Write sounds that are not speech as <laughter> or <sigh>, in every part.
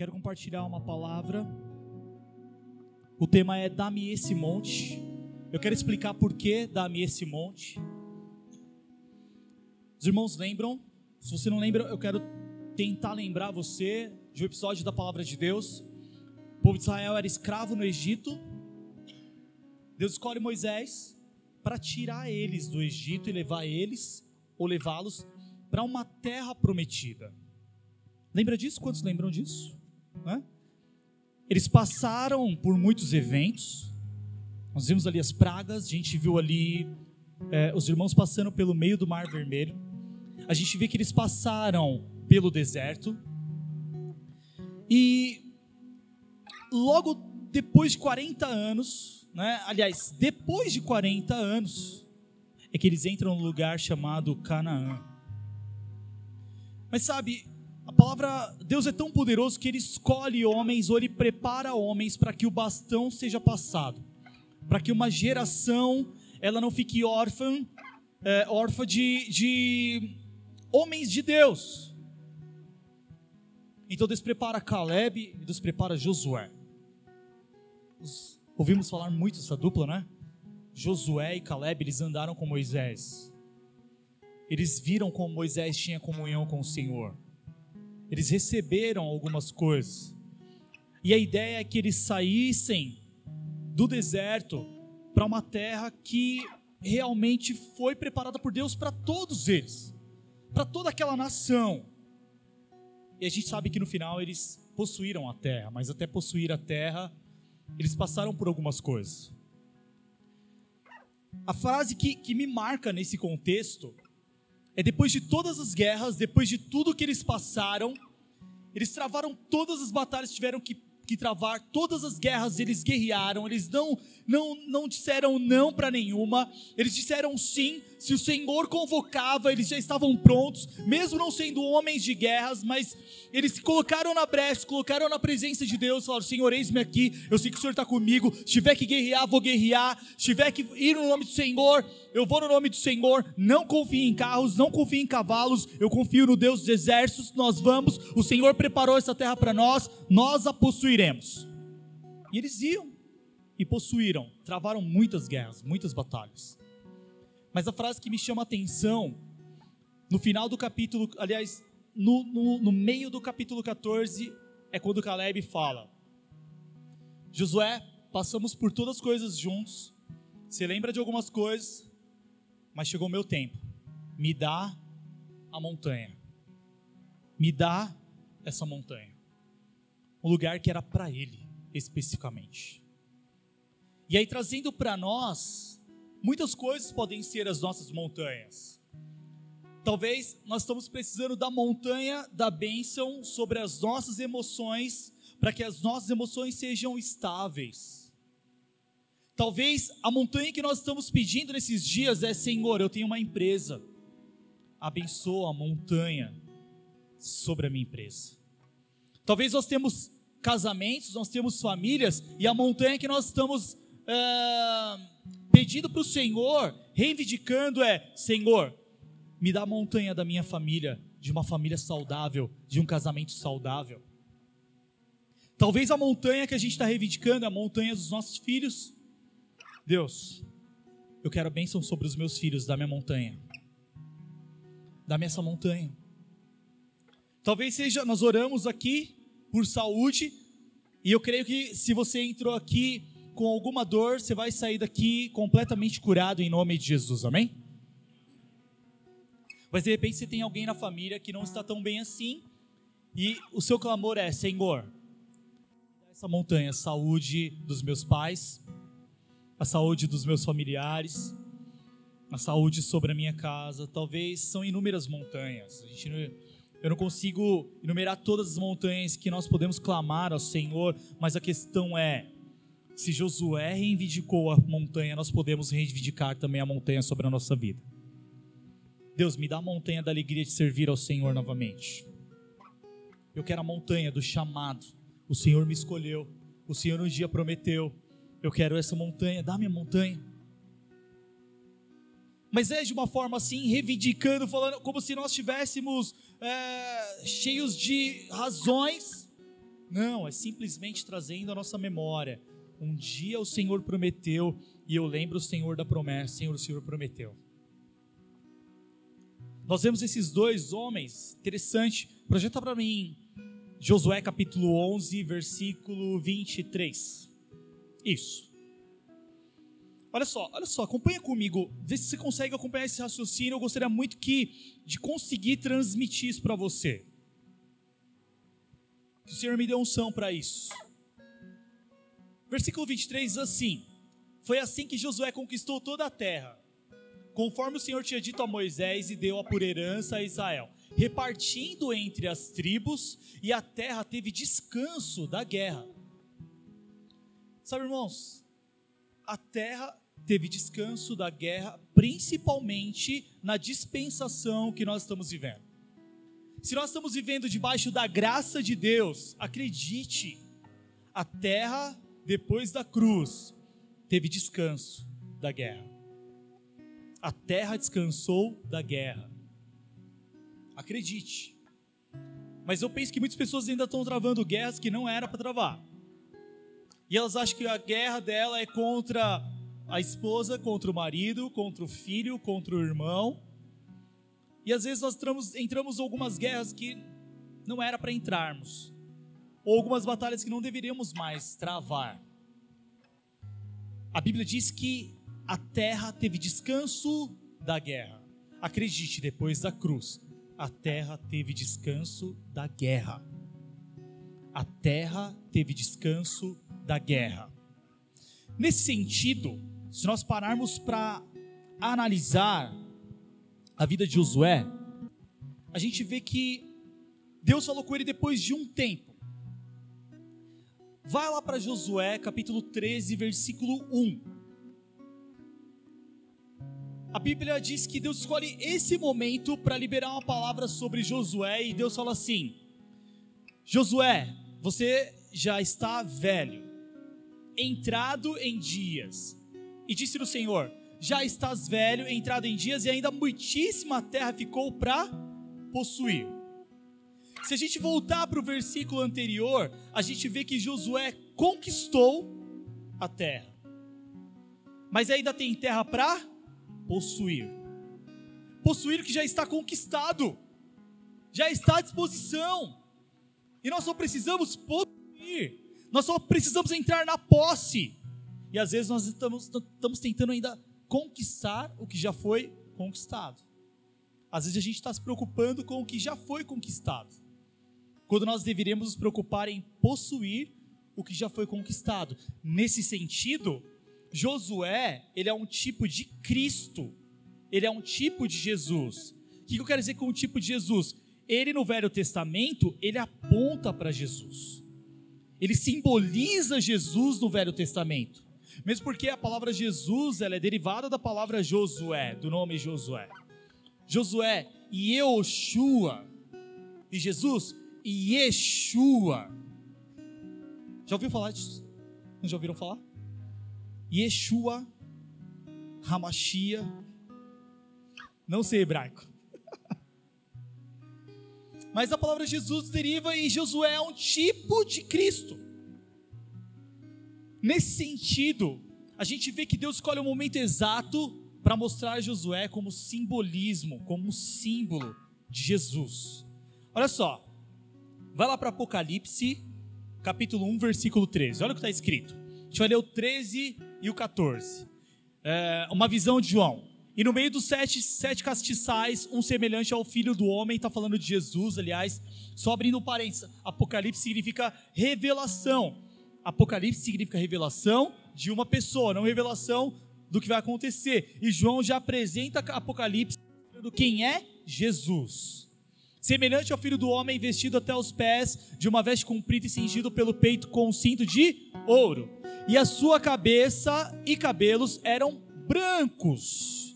quero compartilhar uma palavra. O tema é Dá-me esse monte. Eu quero explicar por que dá-me esse monte. Os irmãos lembram? Se você não lembra, eu quero tentar lembrar você de um episódio da palavra de Deus. O povo de Israel era escravo no Egito. Deus escolhe Moisés para tirar eles do Egito e levar eles ou levá-los para uma terra prometida. Lembra disso? Quantos lembram disso? Né? Eles passaram por muitos eventos. Nós vimos ali as pragas, a gente viu ali é, os irmãos passando pelo meio do Mar Vermelho. A gente vê que eles passaram pelo deserto. E logo depois de 40 anos, né, aliás, depois de 40 anos, é que eles entram no lugar chamado Canaã. Mas sabe, palavra Deus é tão poderoso que ele escolhe homens ou ele prepara homens para que o bastão seja passado, para que uma geração ela não fique órfã, é, órfã de, de homens de Deus. Então Deus prepara Caleb e Deus prepara Josué. Ouvimos falar muito dessa dupla, né? Josué e Caleb, eles andaram com Moisés. Eles viram como Moisés tinha comunhão com o Senhor. Eles receberam algumas coisas. E a ideia é que eles saíssem do deserto para uma terra que realmente foi preparada por Deus para todos eles, para toda aquela nação. E a gente sabe que no final eles possuíram a terra, mas até possuir a terra, eles passaram por algumas coisas. A frase que, que me marca nesse contexto é depois de todas as guerras, depois de tudo que eles passaram, eles travaram todas as batalhas, tiveram que, que travar todas as guerras, eles guerrearam, eles não não, não disseram não para nenhuma, eles disseram sim, se o Senhor convocava, eles já estavam prontos, mesmo não sendo homens de guerras, mas eles se colocaram na brecha, colocaram na presença de Deus, falaram: Senhor, eis-me aqui, eu sei que o Senhor está comigo, se tiver que guerrear, vou guerrear, se tiver que ir no nome do Senhor, eu vou no nome do Senhor, não confio em carros, não confio em cavalos, eu confio no Deus dos exércitos, nós vamos, o Senhor preparou essa terra para nós, nós a possuiremos. E eles iam e possuíram, travaram muitas guerras, muitas batalhas. Mas a frase que me chama a atenção, no final do capítulo, aliás, no, no, no meio do capítulo 14, é quando Caleb fala: Josué, passamos por todas as coisas juntos, você lembra de algumas coisas, mas chegou o meu tempo, me dá a montanha, me dá essa montanha, um lugar que era para ele especificamente. E aí, trazendo para nós, muitas coisas podem ser as nossas montanhas. Talvez nós estamos precisando da montanha da bênção sobre as nossas emoções, para que as nossas emoções sejam estáveis. Talvez a montanha que nós estamos pedindo nesses dias é: Senhor, eu tenho uma empresa, abençoa a montanha sobre a minha empresa. Talvez nós temos casamentos, nós temos famílias, e a montanha que nós estamos uh, pedindo para o Senhor, reivindicando é: Senhor, me dá a montanha da minha família, de uma família saudável, de um casamento saudável. Talvez a montanha que a gente está reivindicando é a montanha dos nossos filhos. Deus, eu quero bênção sobre os meus filhos, da minha montanha. Dá-me essa montanha. Talvez seja, nós oramos aqui por saúde, e eu creio que se você entrou aqui com alguma dor, você vai sair daqui completamente curado em nome de Jesus, amém? Mas de repente você tem alguém na família que não está tão bem assim, e o seu clamor é: Senhor, essa montanha, saúde dos meus pais, a saúde dos meus familiares, a saúde sobre a minha casa, talvez são inúmeras montanhas. Não, eu não consigo enumerar todas as montanhas que nós podemos clamar ao Senhor, mas a questão é: se Josué reivindicou a montanha, nós podemos reivindicar também a montanha sobre a nossa vida. Deus, me dá a montanha da alegria de servir ao Senhor novamente. Eu quero a montanha do chamado. O Senhor me escolheu. O Senhor um dia prometeu. Eu quero essa montanha. Dá minha montanha. Mas é de uma forma assim, reivindicando, falando como se nós estivéssemos é, cheios de razões Não, é simplesmente trazendo a nossa memória. Um dia o Senhor prometeu e eu lembro o Senhor da promessa. Senhor, o Senhor prometeu. Nós vemos esses dois homens, interessante. Projeta para mim Josué capítulo 11, versículo 23. Isso. Olha só, olha só, acompanha comigo, vê se você consegue acompanhar esse raciocínio. Eu gostaria muito que de conseguir transmitir isso para você. Que o Senhor me dê unção para isso. Versículo 23 diz assim: Foi assim que Josué conquistou toda a terra, conforme o Senhor tinha dito a Moisés e deu-a por herança a Israel, repartindo entre as tribos, e a terra teve descanso da guerra. Sabe, irmãos, a terra teve descanso da guerra, principalmente na dispensação que nós estamos vivendo. Se nós estamos vivendo debaixo da graça de Deus, acredite, a terra, depois da cruz, teve descanso da guerra. A terra descansou da guerra. Acredite. Mas eu penso que muitas pessoas ainda estão travando guerras que não era para travar. E elas acham que a guerra dela é contra a esposa, contra o marido, contra o filho, contra o irmão. E às vezes nós entramos, em algumas guerras que não era para entrarmos, ou algumas batalhas que não deveríamos mais travar. A Bíblia diz que a terra teve descanso da guerra. Acredite, depois da cruz, a terra teve descanso da guerra. A terra teve descanso da guerra. Nesse sentido, se nós pararmos para analisar a vida de Josué, a gente vê que Deus falou com ele depois de um tempo. Vai lá para Josué, capítulo 13, versículo 1. A Bíblia diz que Deus escolhe esse momento para liberar uma palavra sobre Josué e Deus fala assim: Josué, você já está velho, entrado em dias. E disse o Senhor: já estás velho, entrado em dias, e ainda muitíssima terra ficou para possuir. Se a gente voltar para o versículo anterior, a gente vê que Josué conquistou a terra, mas ainda tem terra para possuir. Possuir que já está conquistado, já está à disposição, e nós só precisamos possuir, nós só precisamos entrar na posse. E às vezes nós estamos, estamos tentando ainda conquistar o que já foi conquistado. Às vezes a gente está se preocupando com o que já foi conquistado, quando nós deveríamos nos preocupar em possuir o que já foi conquistado. Nesse sentido, Josué, ele é um tipo de Cristo, ele é um tipo de Jesus. O que eu quero dizer com um tipo de Jesus? Ele no Velho Testamento, ele aponta para Jesus. Ele simboliza Jesus no Velho Testamento. Mesmo porque a palavra Jesus ela é derivada da palavra Josué, do nome Josué. Josué e Yoshua. E Jesus Yeshua. Já ouviu falar disso? Não já ouviram falar? Yeshua, Hamashia. Não sei hebraico. <laughs> Mas a palavra Jesus deriva e Josué é um tipo de Cristo. Nesse sentido, a gente vê que Deus escolhe o momento exato para mostrar Josué como simbolismo, como símbolo de Jesus. Olha só, vai lá para Apocalipse, capítulo 1, versículo 13. Olha o que está escrito. A gente vai ler o 13 e o 14. É, uma visão de João. E no meio dos sete, sete castiçais, um semelhante ao filho do homem, está falando de Jesus, aliás, só abrindo parênteses. Apocalipse significa revelação. Apocalipse significa revelação de uma pessoa, não revelação do que vai acontecer. E João já apresenta Apocalipse do quem é Jesus. Semelhante ao filho do homem vestido até os pés de uma veste comprida e cingido pelo peito com um cinto de ouro. E a sua cabeça e cabelos eram brancos,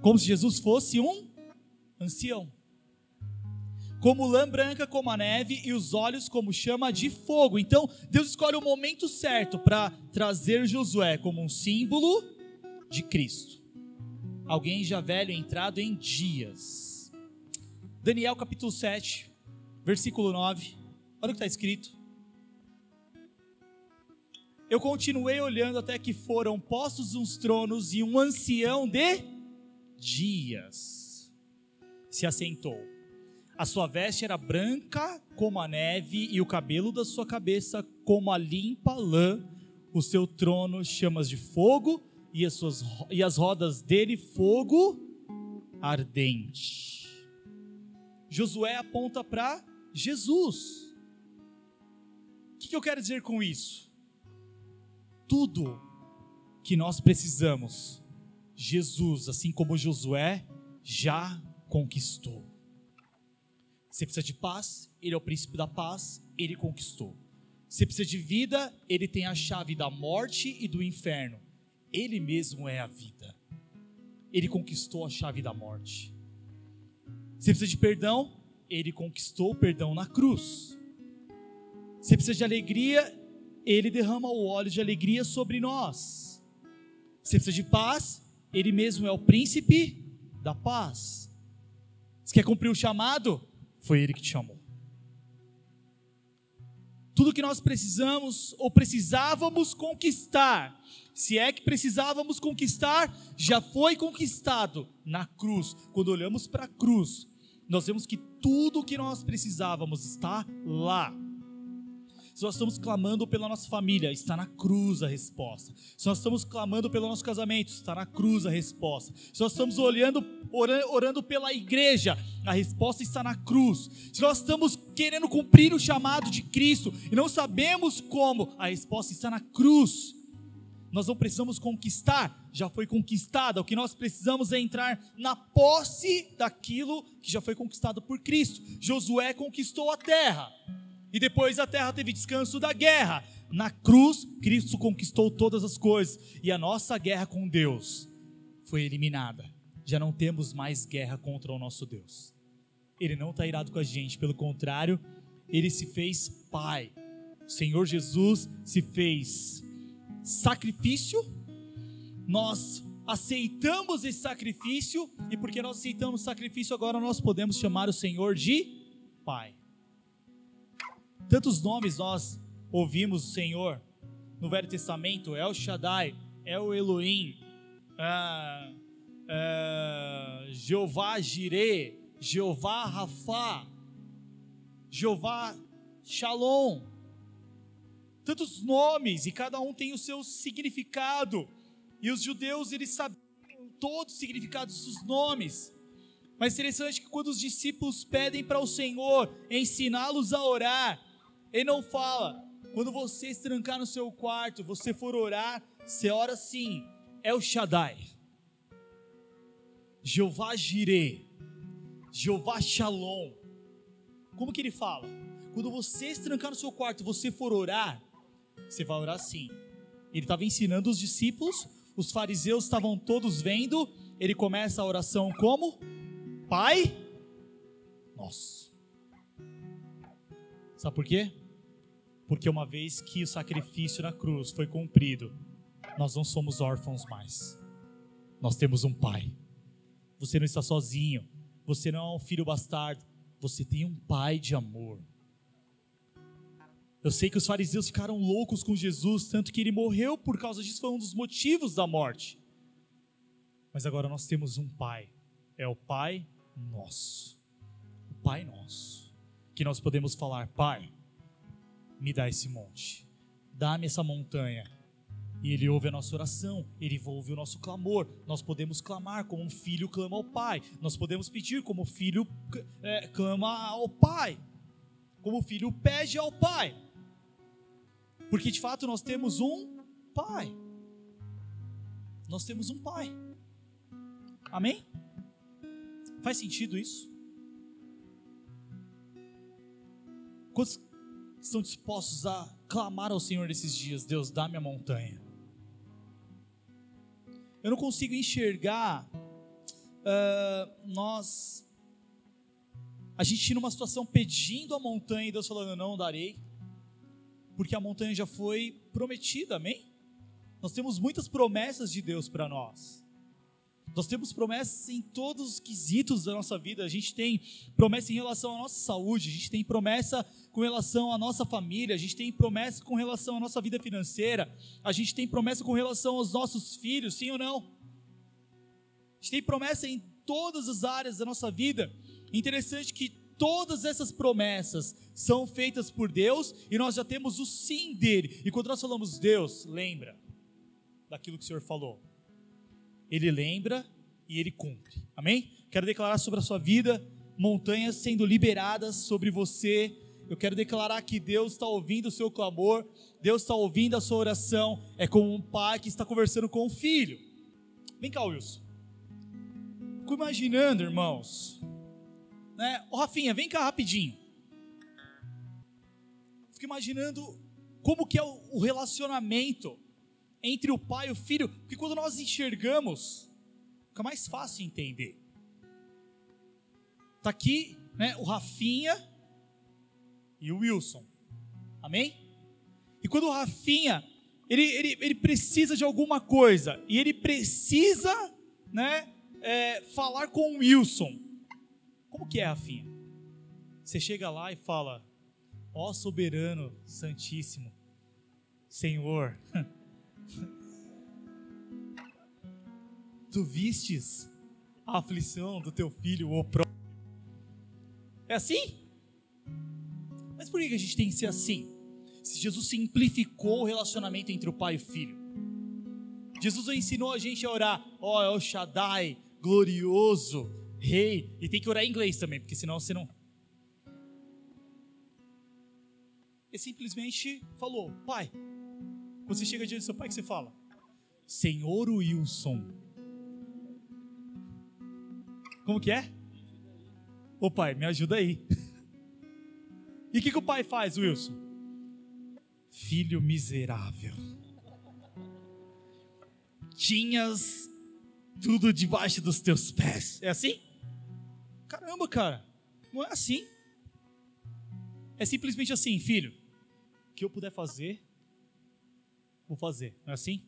como se Jesus fosse um ancião como lã branca como a neve e os olhos como chama de fogo. Então, Deus escolhe o momento certo para trazer Josué como um símbolo de Cristo. Alguém já velho entrado em dias. Daniel capítulo 7, versículo 9. Olha o que está escrito. Eu continuei olhando até que foram postos uns tronos e um ancião de dias se assentou. A sua veste era branca como a neve e o cabelo da sua cabeça como a limpa lã. O seu trono chamas de fogo e as, suas, e as rodas dele fogo ardente. Josué aponta para Jesus. O que, que eu quero dizer com isso? tudo que nós precisamos, Jesus, assim como Josué, já conquistou. Você precisa de paz, Ele é o príncipe da paz, Ele conquistou. Você precisa de vida, Ele tem a chave da morte e do inferno. Ele mesmo é a vida. Ele conquistou a chave da morte. Você precisa de perdão, Ele conquistou o perdão na cruz. Você precisa de alegria, ele derrama o óleo de alegria sobre nós. Você precisa de paz, Ele mesmo é o príncipe da paz. Você quer cumprir o chamado? Foi Ele que te chamou. Tudo que nós precisamos ou precisávamos conquistar, se é que precisávamos conquistar, já foi conquistado na cruz. Quando olhamos para a cruz, nós vemos que tudo o que nós precisávamos está lá. Se nós estamos clamando pela nossa família, está na cruz a resposta. Se nós estamos clamando pelo nosso casamento, está na cruz a resposta. Se nós estamos olhando, orando, orando pela igreja, a resposta está na cruz. Se nós estamos querendo cumprir o chamado de Cristo e não sabemos como, a resposta está na cruz. Nós não precisamos conquistar, já foi conquistada. O que nós precisamos é entrar na posse daquilo que já foi conquistado por Cristo. Josué conquistou a terra. E depois a terra teve descanso da guerra. Na cruz, Cristo conquistou todas as coisas. E a nossa guerra com Deus foi eliminada. Já não temos mais guerra contra o nosso Deus. Ele não está irado com a gente, pelo contrário, ele se fez Pai. O Senhor Jesus se fez sacrifício. Nós aceitamos esse sacrifício, e porque nós aceitamos o sacrifício, agora nós podemos chamar o Senhor de Pai. Tantos nomes nós ouvimos o Senhor no Velho Testamento: El Shaddai, El Elohim, ah, ah, Jeová Jireh, Jeová Rafá, Jeová Shalom. Tantos nomes e cada um tem o seu significado. E os judeus eles sabiam todos os significados dos nomes. Mas interessante que quando os discípulos pedem para o Senhor ensiná-los a orar, ele não fala, quando você se trancar no seu quarto, você for orar, você ora assim, é o Shaddai, Jeová Jireh, Jeová Shalom. Como que ele fala? Quando você se trancar no seu quarto, você for orar, você vai orar assim. Ele estava ensinando os discípulos, os fariseus estavam todos vendo. Ele começa a oração como? Pai Nosso. Sabe por quê? Porque uma vez que o sacrifício na cruz foi cumprido, nós não somos órfãos mais. Nós temos um pai. Você não está sozinho. Você não é um filho bastardo. Você tem um pai de amor. Eu sei que os fariseus ficaram loucos com Jesus, tanto que ele morreu por causa disso, foi um dos motivos da morte. Mas agora nós temos um pai. É o Pai nosso. O Pai nosso. Que nós podemos falar, Pai, me dá esse monte, dá-me essa montanha. E Ele ouve a nossa oração, Ele ouve o nosso clamor. Nós podemos clamar como um filho clama ao Pai, nós podemos pedir como o filho é, clama ao Pai, como o filho pede ao Pai, porque de fato nós temos um Pai. Nós temos um Pai. Amém? Faz sentido isso? Quantos estão dispostos a clamar ao Senhor nesses dias: Deus, dá-me a montanha. Eu não consigo enxergar uh, nós, a gente numa situação pedindo a montanha e Deus falando: Não darei, porque a montanha já foi prometida, amém? Nós temos muitas promessas de Deus para nós. Nós temos promessas em todos os quesitos da nossa vida. A gente tem promessa em relação à nossa saúde, a gente tem promessa com relação à nossa família, a gente tem promessa com relação à nossa vida financeira, a gente tem promessa com relação aos nossos filhos, sim ou não? A gente tem promessa em todas as áreas da nossa vida. Interessante que todas essas promessas são feitas por Deus e nós já temos o sim dele. E quando nós falamos Deus, lembra daquilo que o Senhor falou ele lembra e ele cumpre. Amém? Quero declarar sobre a sua vida montanhas sendo liberadas sobre você. Eu quero declarar que Deus está ouvindo o seu clamor, Deus está ouvindo a sua oração. É como um pai que está conversando com o filho. Vem cá, Wilson. Fico imaginando, irmãos. Né? Ô, Rafinha, vem cá rapidinho. Fico imaginando como que é o relacionamento entre o pai e o filho, porque quando nós enxergamos, fica mais fácil entender. Está aqui né, o Rafinha e o Wilson. Amém? E quando o Rafinha, ele, ele, ele precisa de alguma coisa, e ele precisa né, é, falar com o Wilson. Como que é, Rafinha? Você chega lá e fala, ó soberano, santíssimo, Senhor, <laughs> Tu vistes a aflição do teu filho, o próprio. É assim? Mas por que a gente tem que ser assim? Se Jesus simplificou o relacionamento entre o pai e o filho. Jesus ensinou a gente a orar, ó, oh, El Shaddai, glorioso, rei. E tem que orar em inglês também, porque senão você não. Ele simplesmente falou, pai. Quando você chega diante do seu pai, que você fala? Senhor Wilson. Como que é? Ô pai, me ajuda aí. <laughs> E o que, que o pai faz, Wilson? Filho miserável. Tinhas tudo debaixo dos teus pés. É assim? Caramba, cara. Não é assim. É simplesmente assim, filho. O que eu puder fazer, vou fazer. Não é assim?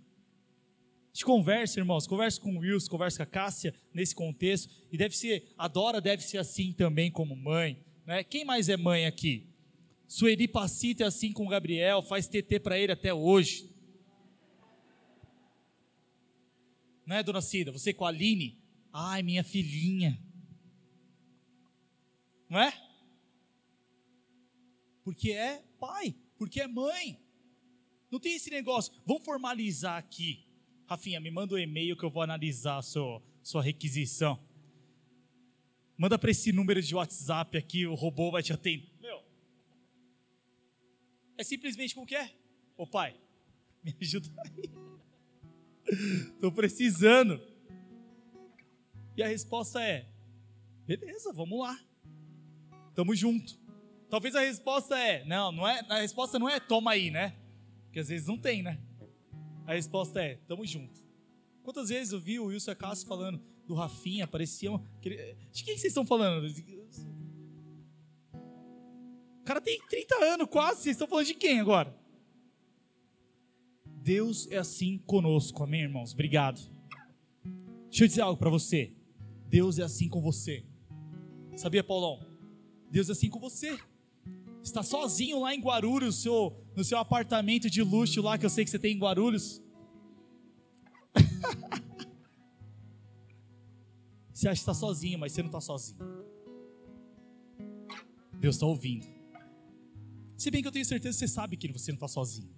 A gente conversa, irmãos, conversa com o Wilson, conversa com a Cássia nesse contexto, e deve ser, a Dora deve ser assim também como mãe, né? Quem mais é mãe aqui? Sueli Pacita é assim com o Gabriel, faz TT para ele até hoje. Não é, dona Cida? Você com a Aline? Ai, minha filhinha. Não é? Porque é pai, porque é mãe. Não tem esse negócio, vamos formalizar aqui. Rafinha, me manda o um e-mail que eu vou analisar a sua, sua requisição. Manda para esse número de WhatsApp aqui, o robô vai te atender. Meu, é simplesmente como que é? Ô pai, me ajuda aí. <laughs> Estou precisando. E a resposta é: beleza, vamos lá. Tamo junto. Talvez a resposta é: não, não é. A resposta não é toma aí, né? Porque às vezes não tem, né? A resposta é: tamo junto. Quantas vezes eu vi o Wilson Cássio falando do Rafinha, pareciam. De quem vocês estão falando? O cara tem 30 anos quase, vocês estão falando de quem agora? Deus é assim conosco, amém, irmãos? Obrigado. Deixa eu dizer algo para você. Deus é assim com você. Sabia, Paulão? Deus é assim com você. Está sozinho lá em Guarulhos, seu, no seu apartamento de luxo lá que eu sei que você tem em Guarulhos. <laughs> você acha que está sozinho, mas você não está sozinho. Deus está ouvindo. Se bem que eu tenho certeza que você sabe que você não está sozinho.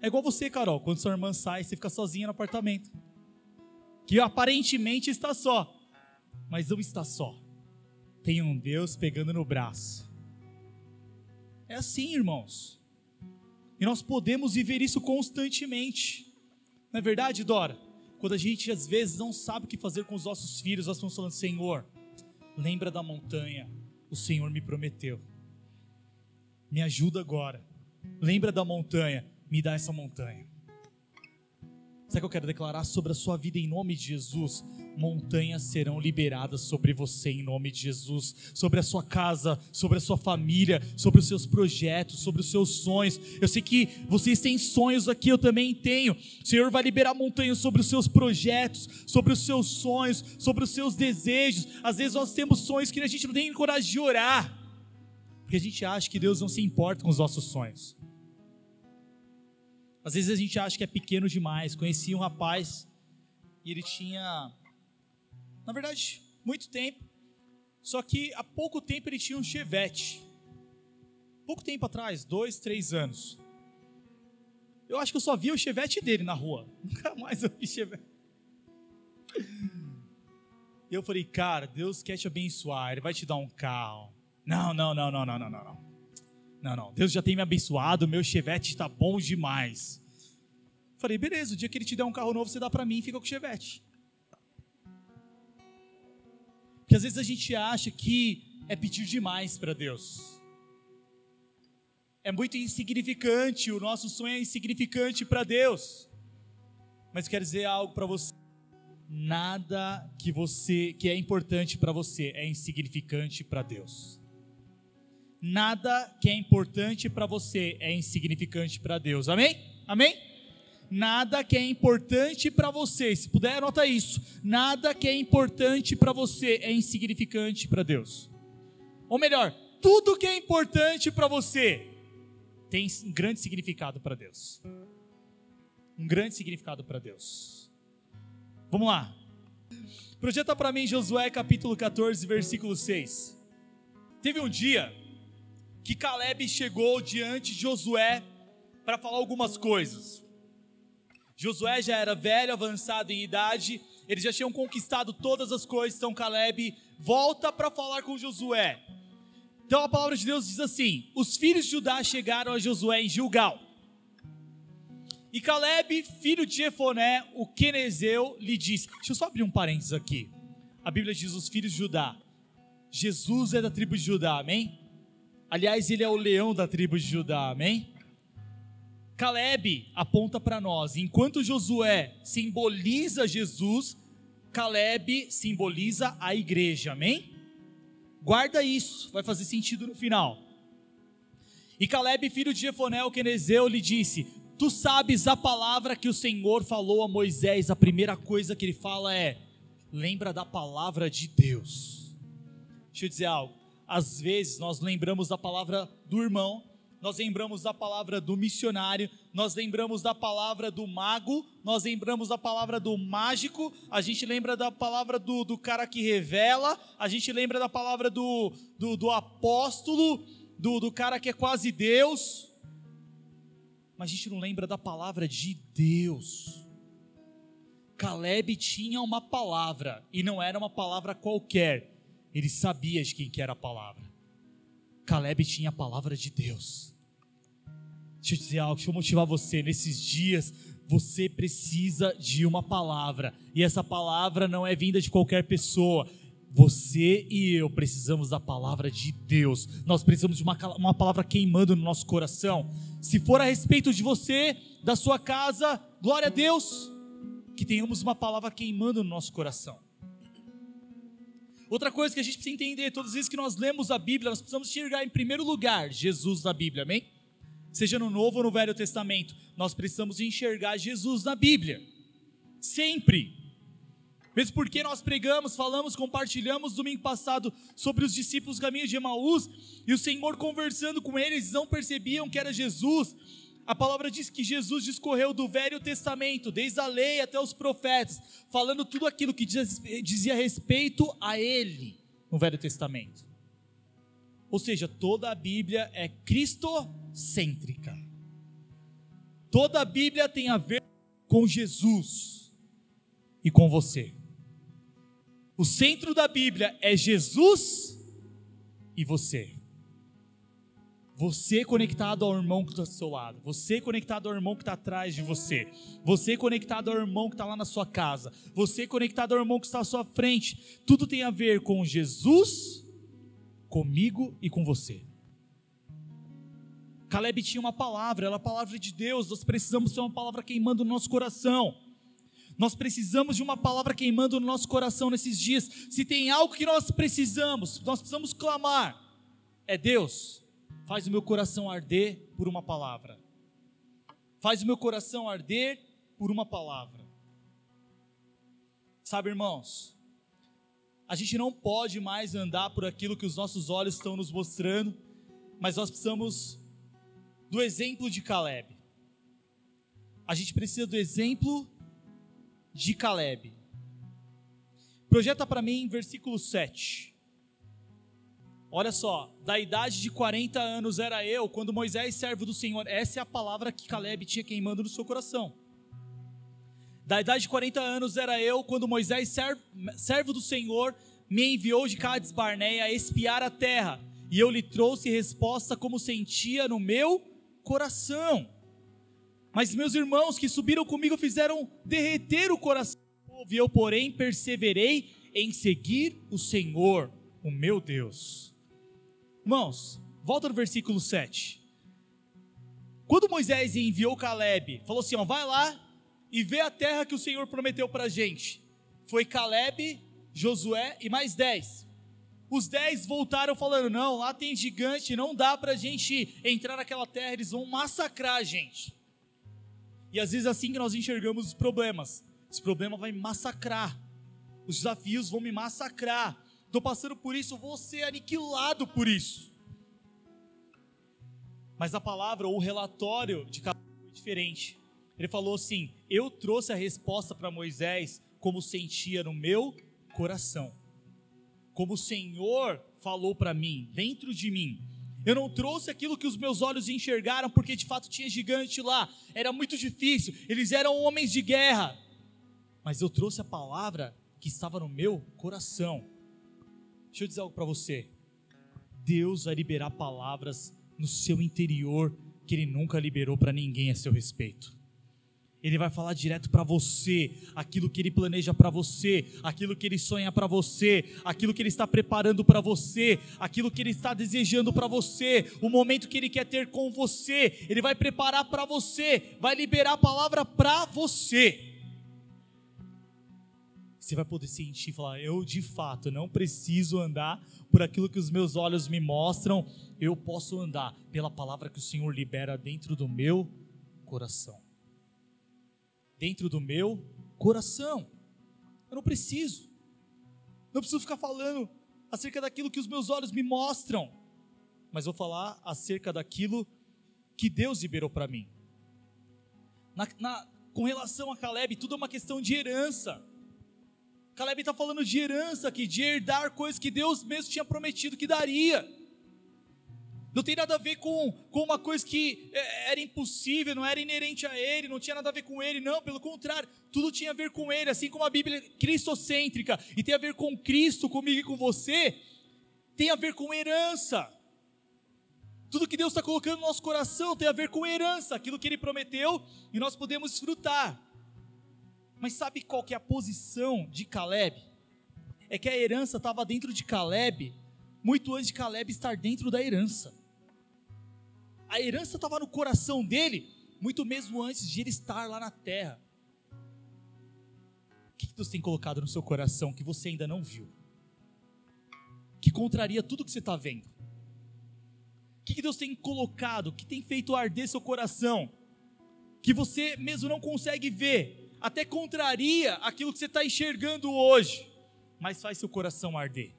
É igual você, Carol, quando sua irmã sai, você fica sozinha no apartamento. Que aparentemente está só, mas não está só tem um Deus pegando no braço. É assim, irmãos. E nós podemos viver isso constantemente. Não é verdade, Dora? Quando a gente às vezes não sabe o que fazer com os nossos filhos, nós estamos falando: Senhor, lembra da montanha, o Senhor me prometeu. Me ajuda agora. Lembra da montanha, me dá essa montanha. Sabe o que eu quero declarar sobre a sua vida em nome de Jesus? Montanhas serão liberadas sobre você em nome de Jesus, sobre a sua casa, sobre a sua família, sobre os seus projetos, sobre os seus sonhos. Eu sei que vocês têm sonhos aqui, eu também tenho. O Senhor vai liberar montanhas sobre os seus projetos, sobre os seus sonhos, sobre os seus desejos. Às vezes nós temos sonhos que a gente não tem coragem de orar, porque a gente acha que Deus não se importa com os nossos sonhos. Às vezes a gente acha que é pequeno demais. Conheci um rapaz e ele tinha, na verdade, muito tempo. Só que há pouco tempo ele tinha um Chevette. Pouco tempo atrás, dois, três anos. Eu acho que eu só via o Chevette dele na rua. <laughs> Nunca mais eu vi Chevette. Eu falei, cara, Deus quer te abençoar, Ele vai te dar um carro. Não, não, não, não, não, não, não. Não, não, Deus já tem me abençoado, meu Chevette está bom demais. Falei, beleza, o dia que ele te der um carro novo, você dá para mim e fica com o Chevette. Porque às vezes a gente acha que é pedir demais para Deus. É muito insignificante, o nosso sonho é insignificante para Deus. Mas quero dizer algo para você. Nada que você que é importante para você é insignificante para Deus. Nada que é importante para você é insignificante para Deus. Amém? Amém? Nada que é importante para você, se puder, anota isso. Nada que é importante para você é insignificante para Deus. Ou melhor, tudo que é importante para você tem um grande significado para Deus. Um grande significado para Deus. Vamos lá. Projeta para mim Josué capítulo 14, versículo 6. Teve um dia que Caleb chegou diante de Josué para falar algumas coisas. Josué já era velho, avançado em idade, eles já tinham conquistado todas as coisas, então Caleb volta para falar com Josué. Então a palavra de Deus diz assim: Os filhos de Judá chegaram a Josué em Gilgal. E Caleb, filho de Jefoné, o quenezeu, lhe disse: Deixa eu só abrir um parênteses aqui. A Bíblia diz: Os filhos de Judá. Jesus é da tribo de Judá, amém? Aliás, ele é o leão da tribo de Judá, amém? Caleb aponta para nós, enquanto Josué simboliza Jesus, Caleb simboliza a igreja, amém? Guarda isso, vai fazer sentido no final. E Caleb, filho de Jefoné, Quenezeu, lhe disse: Tu sabes a palavra que o Senhor falou a Moisés. A primeira coisa que ele fala é: lembra da palavra de Deus. Deixa eu dizer algo às vezes nós lembramos da palavra do irmão, nós lembramos da palavra do missionário, nós lembramos da palavra do mago, nós lembramos da palavra do mágico, a gente lembra da palavra do, do cara que revela, a gente lembra da palavra do, do, do apóstolo, do, do cara que é quase Deus, mas a gente não lembra da palavra de Deus. Caleb tinha uma palavra, e não era uma palavra qualquer, ele sabia de quem que era a palavra. Caleb tinha a palavra de Deus. Deixa eu dizer algo, deixa eu motivar você. Nesses dias, você precisa de uma palavra. E essa palavra não é vinda de qualquer pessoa. Você e eu precisamos da palavra de Deus. Nós precisamos de uma, uma palavra queimando no nosso coração. Se for a respeito de você, da sua casa, glória a Deus. Que tenhamos uma palavra queimando no nosso coração. Outra coisa que a gente precisa entender, todas as vezes que nós lemos a Bíblia, nós precisamos enxergar em primeiro lugar Jesus na Bíblia, amém? Seja no Novo ou no Velho Testamento, nós precisamos enxergar Jesus na Bíblia. Sempre. Mesmo porque nós pregamos, falamos, compartilhamos domingo passado sobre os discípulos caminho de Emaús, e o Senhor conversando com eles, não percebiam que era Jesus, a palavra diz que Jesus discorreu do Velho Testamento, desde a lei até os profetas, falando tudo aquilo que dizia respeito a Ele no Velho Testamento. Ou seja, toda a Bíblia é cristocêntrica. Toda a Bíblia tem a ver com Jesus e com você. O centro da Bíblia é Jesus e você. Você conectado ao irmão que está do seu lado. Você conectado ao irmão que está atrás de você. Você conectado ao irmão que está lá na sua casa. Você conectado ao irmão que está à sua frente. Tudo tem a ver com Jesus, comigo e com você. Caleb tinha uma palavra, ela é a palavra de Deus. Nós precisamos ter uma palavra queimando no nosso coração. Nós precisamos de uma palavra queimando no nosso coração nesses dias. Se tem algo que nós precisamos, nós precisamos clamar, é Deus, faz o meu coração arder por uma palavra. Faz o meu coração arder por uma palavra. Sabe, irmãos, a gente não pode mais andar por aquilo que os nossos olhos estão nos mostrando, mas nós precisamos do exemplo de Caleb. A gente precisa do exemplo de Caleb. Projeta para mim versículo 7. Olha só, da idade de 40 anos era eu, quando Moisés, servo do Senhor, essa é a palavra que Caleb tinha queimando no seu coração. Da idade de 40 anos era eu, quando Moisés, servo, do Senhor, me enviou de Cades Barneia a espiar a terra, e eu lhe trouxe resposta como sentia no meu coração. Mas meus irmãos que subiram comigo fizeram derreter o coração do povo, e eu, porém, perseverei em seguir o Senhor, o meu Deus. Irmãos, volta no versículo 7. Quando Moisés enviou Caleb, falou assim: ó, vai lá e vê a terra que o Senhor prometeu para a gente. Foi Caleb, Josué e mais dez. Os dez voltaram falando: não, lá tem gigante, não dá para a gente entrar naquela terra, eles vão massacrar a gente. E às vezes é assim que nós enxergamos os problemas. Esse problema vai me massacrar. Os desafios vão me massacrar. Estou passando por isso, vou ser aniquilado por isso. Mas a palavra ou o relatório de Caleb foi diferente. Ele falou assim: Eu trouxe a resposta para Moisés como sentia no meu coração. Como o Senhor falou para mim, dentro de mim. Eu não trouxe aquilo que os meus olhos enxergaram, porque de fato tinha gigante lá. Era muito difícil. Eles eram homens de guerra. Mas eu trouxe a palavra que estava no meu coração. Deixa eu dizer algo para você. Deus vai liberar palavras no seu interior que Ele nunca liberou para ninguém a seu respeito. Ele vai falar direto para você, aquilo que ele planeja para você, aquilo que ele sonha para você, aquilo que ele está preparando para você, aquilo que ele está desejando para você, o momento que ele quer ter com você. Ele vai preparar para você, vai liberar a palavra para você. Você vai poder sentir e falar: Eu de fato não preciso andar por aquilo que os meus olhos me mostram, eu posso andar pela palavra que o Senhor libera dentro do meu coração dentro do meu coração. Eu não preciso. Não preciso ficar falando acerca daquilo que os meus olhos me mostram, mas vou falar acerca daquilo que Deus liberou para mim. Na, na, com relação a Caleb, tudo é uma questão de herança. Caleb está falando de herança aqui, de herdar coisas que Deus mesmo tinha prometido que daria. Não tem nada a ver com, com uma coisa que é, era impossível, não era inerente a ele, não tinha nada a ver com ele, não, pelo contrário, tudo tinha a ver com ele, assim como a Bíblia é cristocêntrica e tem a ver com Cristo, comigo e com você, tem a ver com herança. Tudo que Deus está colocando no nosso coração tem a ver com herança, aquilo que Ele prometeu e nós podemos desfrutar. Mas sabe qual que é a posição de Caleb? É que a herança estava dentro de Caleb muito antes de Caleb estar dentro da herança a herança estava no coração dele, muito mesmo antes de ele estar lá na terra. O que Deus tem colocado no seu coração que você ainda não viu? Que contraria tudo que você está vendo? O que Deus tem colocado, que tem feito arder seu coração, que você mesmo não consegue ver, até contraria aquilo que você está enxergando hoje, mas faz seu coração arder?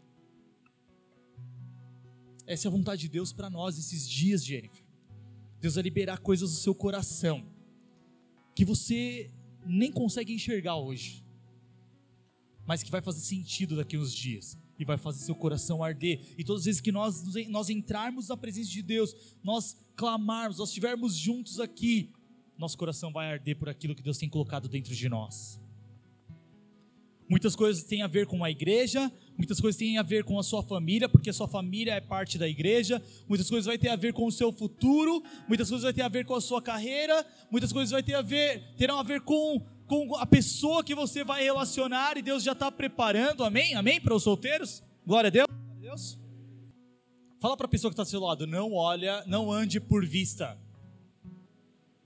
Essa é a vontade de Deus para nós esses dias, Jennifer. Deus vai liberar coisas do seu coração que você nem consegue enxergar hoje, mas que vai fazer sentido daqui uns dias e vai fazer seu coração arder. E todas as vezes que nós, nós entrarmos na presença de Deus, nós clamarmos, nós estivermos juntos aqui, nosso coração vai arder por aquilo que Deus tem colocado dentro de nós. Muitas coisas têm a ver com a igreja, muitas coisas têm a ver com a sua família, porque a sua família é parte da igreja, muitas coisas vai ter a ver com o seu futuro, muitas coisas vai ter a ver com a sua carreira, muitas coisas vai ter a ver, terão a ver com, com a pessoa que você vai relacionar e Deus já está preparando, amém? Amém para os solteiros? Glória a Deus. Glória a Deus. Fala para a pessoa que está ao seu lado, não olha, não ande por vista.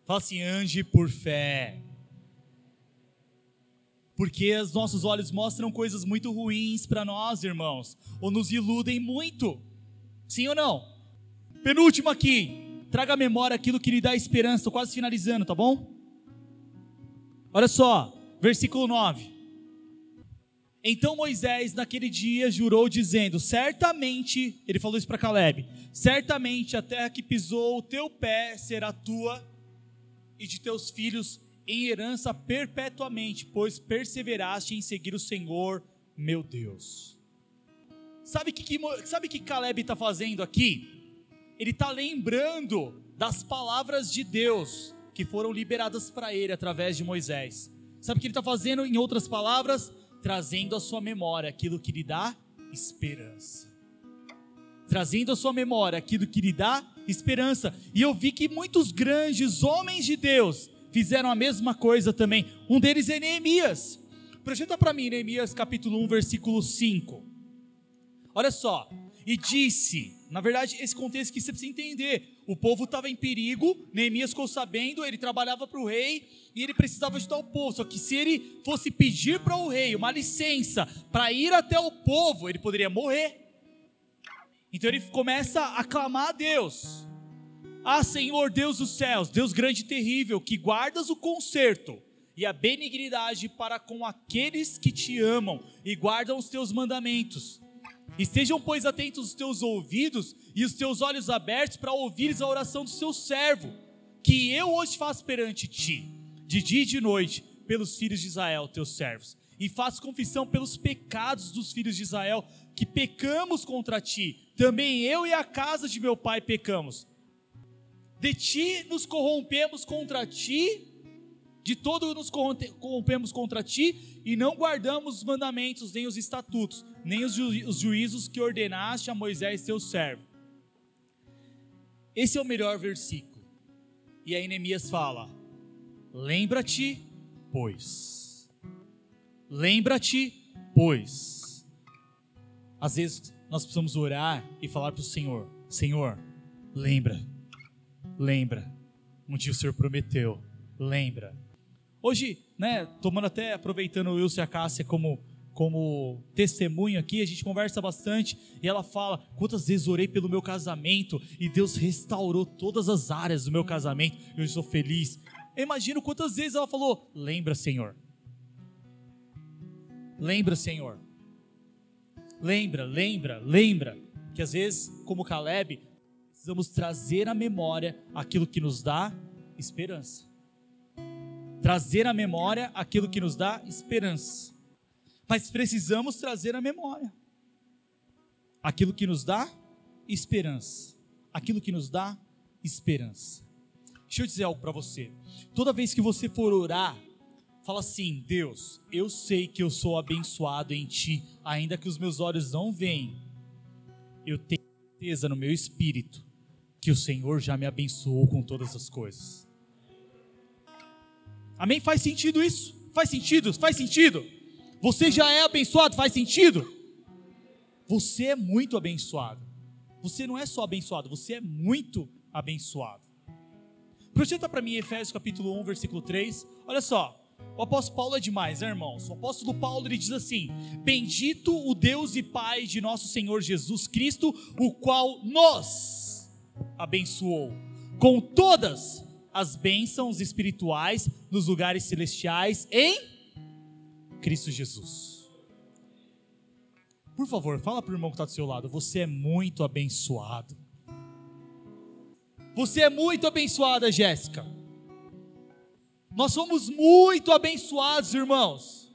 Fala assim, ande por fé. Porque os nossos olhos mostram coisas muito ruins para nós, irmãos, ou nos iludem muito. Sim ou não? Penúltimo aqui, traga à memória aquilo que lhe dá esperança. Estou quase finalizando, tá bom? Olha só, versículo 9. Então Moisés, naquele dia, jurou, dizendo: Certamente, ele falou isso para Caleb: Certamente a terra que pisou o teu pé será tua e de teus filhos em herança perpetuamente, pois perseveraste em seguir o Senhor, meu Deus. Sabe o que, que, sabe que Caleb está fazendo aqui? Ele está lembrando das palavras de Deus que foram liberadas para ele através de Moisés. Sabe o que ele está fazendo, em outras palavras? Trazendo à sua memória aquilo que lhe dá esperança. Trazendo à sua memória aquilo que lhe dá esperança. E eu vi que muitos grandes homens de Deus fizeram a mesma coisa também. Um deles é Neemias. Projeta para mim Neemias capítulo 1, versículo 5. Olha só. E disse, na verdade, esse contexto que você precisa entender. O povo estava em perigo, Neemias ficou sabendo, ele trabalhava para o rei e ele precisava ajudar o povo. Só que se ele fosse pedir para o rei uma licença para ir até o povo, ele poderia morrer. Então ele começa a clamar a Deus. Ah, Senhor Deus dos céus, Deus grande e terrível, que guardas o conserto e a benignidade para com aqueles que te amam e guardam os teus mandamentos. Estejam, pois, atentos os teus ouvidos e os teus olhos abertos para ouvires a oração do seu servo, que eu hoje faço perante ti, de dia e de noite, pelos filhos de Israel, teus servos, e faço confissão pelos pecados dos filhos de Israel, que pecamos contra ti, também eu e a casa de meu pai pecamos. De ti nos corrompemos contra ti, de todo nos corrompemos contra ti, e não guardamos os mandamentos, nem os estatutos, nem os, ju os juízos que ordenaste a Moisés, teu servo. Esse é o melhor versículo. E aí Neemias fala: Lembra-te, pois. Lembra-te, pois. Às vezes nós precisamos orar e falar para o Senhor: Senhor, lembra, lembra. Um dia o Senhor prometeu, lembra. Hoje, né, tomando até, aproveitando o Wilson e a Cássia como, como testemunho aqui, a gente conversa bastante e ela fala: quantas vezes orei pelo meu casamento e Deus restaurou todas as áreas do meu casamento, eu estou feliz. Eu imagino quantas vezes ela falou: lembra, Senhor. Lembra, Senhor. Lembra, lembra, lembra que às vezes, como Caleb, precisamos trazer à memória aquilo que nos dá esperança. Trazer à memória aquilo que nos dá esperança. Mas precisamos trazer à memória aquilo que nos dá esperança. Aquilo que nos dá esperança. Deixa eu dizer algo para você. Toda vez que você for orar Fala assim: Deus, eu sei que eu sou abençoado em Ti, ainda que os meus olhos não veem. Eu tenho certeza no meu espírito que o Senhor já me abençoou com todas as coisas. Amém? Faz sentido isso? Faz sentido? Faz sentido? Você já é abençoado? Faz sentido? Você é muito abençoado. Você não é só abençoado, você é muito abençoado. Projeta para mim Efésios capítulo 1, versículo 3. Olha só. O apóstolo Paulo é demais, né, irmãos? O apóstolo Paulo ele diz assim: Bendito o Deus e Pai de nosso Senhor Jesus Cristo, o qual nos abençoou com todas as bênçãos espirituais nos lugares celestiais em Cristo Jesus. Por favor, fala para o irmão que está do seu lado: você é muito abençoado. Você é muito abençoada, Jéssica. Nós somos muito abençoados, irmãos.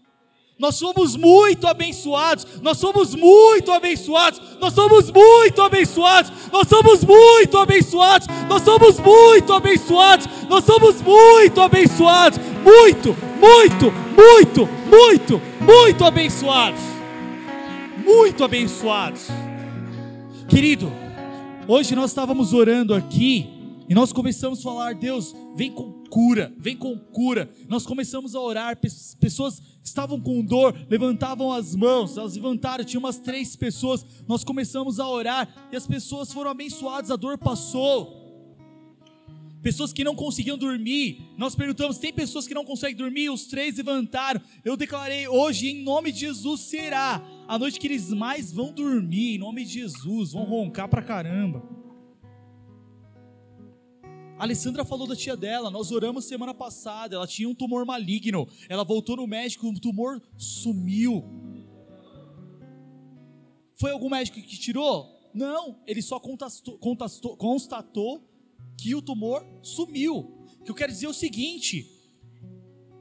Nós somos muito abençoados. Nós somos muito abençoados. Nós somos muito abençoados. Nós somos muito abençoados. Nós somos muito abençoados. Nós somos muito abençoados. Muito, muito, muito, muito, muito abençoados. Muito abençoados. Querido, hoje nós estávamos orando aqui e nós começamos a falar: Deus, vem com cura, vem com cura. Nós começamos a orar, pessoas estavam com dor, levantavam as mãos, elas levantaram, tinha umas três pessoas. Nós começamos a orar e as pessoas foram abençoadas, a dor passou. pessoas que não conseguiam dormir. Nós perguntamos: tem pessoas que não conseguem dormir? Os três levantaram. Eu declarei hoje, em nome de Jesus, será a noite que eles mais vão dormir, em nome de Jesus, vão roncar pra caramba. A Alessandra falou da tia dela, nós oramos semana passada, ela tinha um tumor maligno, ela voltou no médico, o tumor sumiu. Foi algum médico que tirou? Não, ele só constatou, constatou, constatou que o tumor sumiu. O que eu quero dizer é o seguinte: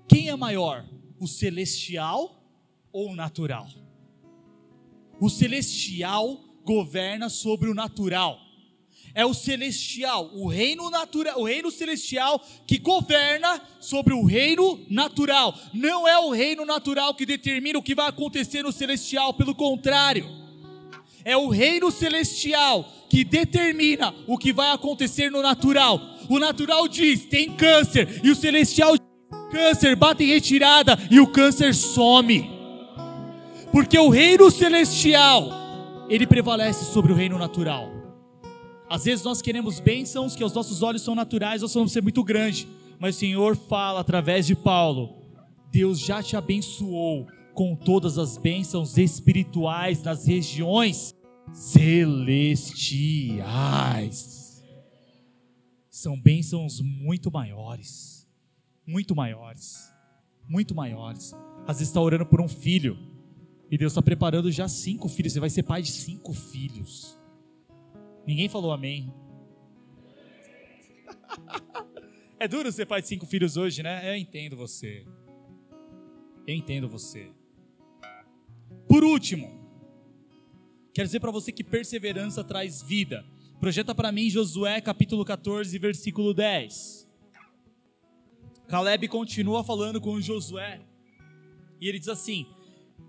quem é maior, o celestial ou o natural? O celestial governa sobre o natural. É o celestial, o reino natural, o reino celestial que governa sobre o reino natural. Não é o reino natural que determina o que vai acontecer no celestial, pelo contrário é o reino celestial que determina o que vai acontecer no natural. O natural diz: tem câncer, e o celestial diz: câncer, bate em retirada, e o câncer some. Porque o reino celestial, ele prevalece sobre o reino natural. Às vezes nós queremos bênçãos que aos nossos olhos são naturais, nós vamos ser muito grande, mas o Senhor fala através de Paulo: Deus já te abençoou com todas as bênçãos espirituais nas regiões celestiais. São bênçãos muito maiores, muito maiores, muito maiores. Às vezes está orando por um filho, e Deus está preparando já cinco filhos. Você vai ser pai de cinco filhos. Ninguém falou amém. <laughs> é duro ser pai de cinco filhos hoje, né? Eu entendo você. Eu entendo você. Por último, quero dizer para você que perseverança traz vida. Projeta para mim Josué capítulo 14, versículo 10. Caleb continua falando com Josué. E ele diz assim: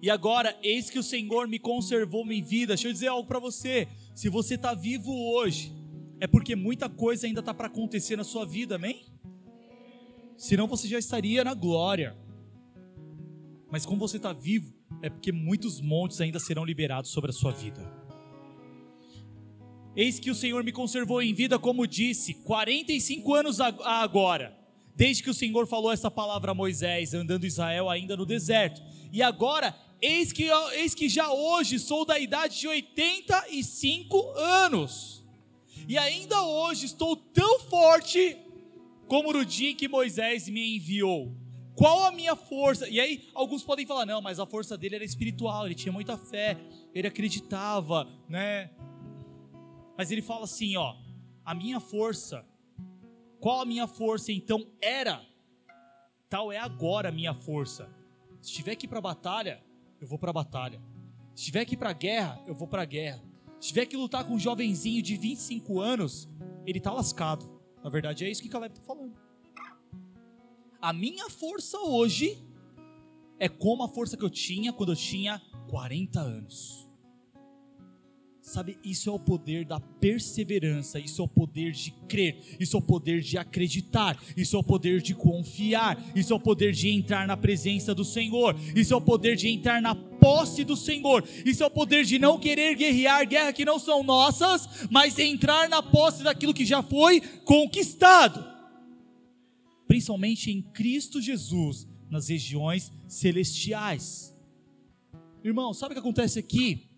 E agora, eis que o Senhor me conservou em vida. Deixa eu dizer algo para você. Se você está vivo hoje, é porque muita coisa ainda está para acontecer na sua vida, amém? Senão você já estaria na glória. Mas como você está vivo, é porque muitos montes ainda serão liberados sobre a sua vida. Eis que o Senhor me conservou em vida, como disse, 45 anos agora, desde que o Senhor falou essa palavra a Moisés, andando Israel ainda no deserto. E agora, eis que, eis que já hoje sou da idade de 85 anos. E ainda hoje estou tão forte como no dia em que Moisés me enviou. Qual a minha força? E aí, alguns podem falar: não, mas a força dele era espiritual, ele tinha muita fé, ele acreditava, né? Mas ele fala assim: ó, a minha força, qual a minha força então era? Tal é agora a minha força. Se tiver que ir para a batalha, eu vou para a batalha. Se tiver que ir para a guerra, eu vou para a guerra. Se tiver que lutar com um jovenzinho de 25 anos, ele está lascado. Na verdade, é isso que Caleb está falando. A minha força hoje é como a força que eu tinha quando eu tinha 40 anos. Sabe, isso é o poder da perseverança, isso é o poder de crer, isso é o poder de acreditar, isso é o poder de confiar, isso é o poder de entrar na presença do Senhor, isso é o poder de entrar na posse do Senhor, isso é o poder de não querer guerrear guerras que não são nossas, mas entrar na posse daquilo que já foi conquistado principalmente em Cristo Jesus, nas regiões celestiais. Irmão, sabe o que acontece aqui?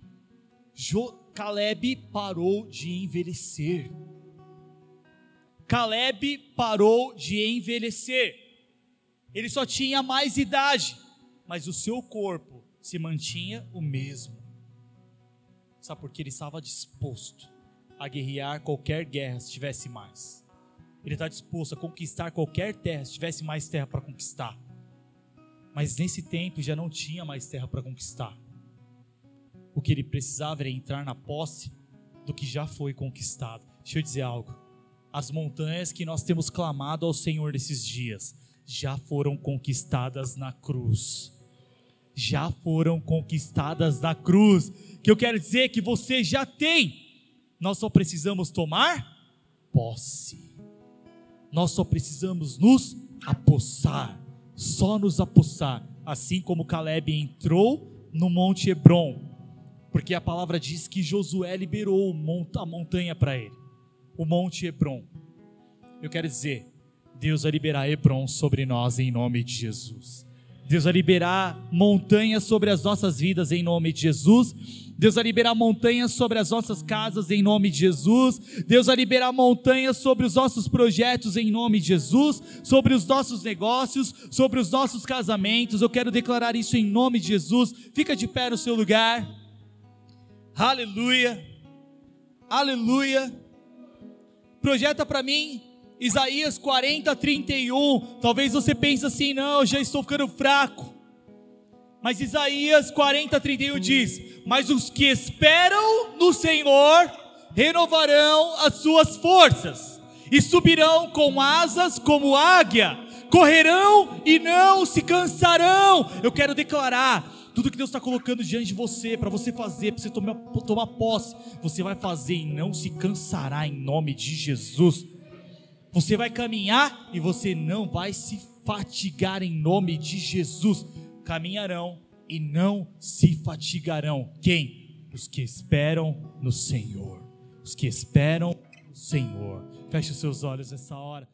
Jo Caleb parou de envelhecer. Caleb parou de envelhecer. Ele só tinha mais idade, mas o seu corpo se mantinha o mesmo. Sabe por que ele estava disposto a guerrear qualquer guerra se tivesse mais? Ele está disposto a conquistar qualquer terra, se tivesse mais terra para conquistar. Mas nesse tempo já não tinha mais terra para conquistar. O que ele precisava era entrar na posse do que já foi conquistado. Deixa eu dizer algo. As montanhas que nós temos clamado ao Senhor nesses dias já foram conquistadas na cruz. Já foram conquistadas na cruz. Que eu quero dizer que você já tem. Nós só precisamos tomar posse nós só precisamos nos apossar, só nos apossar, assim como Caleb entrou no Monte Hebron, porque a palavra diz que Josué liberou a montanha para ele, o Monte Hebron. eu quero dizer, Deus vai liberar Hebron sobre nós em nome de Jesus. Deus vai liberar montanhas sobre as nossas vidas em nome de Jesus. Deus vai liberar montanhas sobre as nossas casas em nome de Jesus. Deus vai liberar montanhas sobre os nossos projetos em nome de Jesus, sobre os nossos negócios, sobre os nossos casamentos. Eu quero declarar isso em nome de Jesus. Fica de pé no seu lugar. Aleluia. Aleluia. Projeta para mim Isaías 40, 31. Talvez você pense assim: não, já estou ficando fraco. Mas Isaías 40, 31 diz: Mas os que esperam no Senhor renovarão as suas forças, e subirão com asas como águia, correrão e não se cansarão. Eu quero declarar tudo que Deus está colocando diante de você, para você fazer, para você tomar, tomar posse, você vai fazer e não se cansará em nome de Jesus. Você vai caminhar e você não vai se fatigar em nome de Jesus. Caminharão e não se fatigarão. Quem? Os que esperam no Senhor. Os que esperam no Senhor. Feche os seus olhos nessa hora.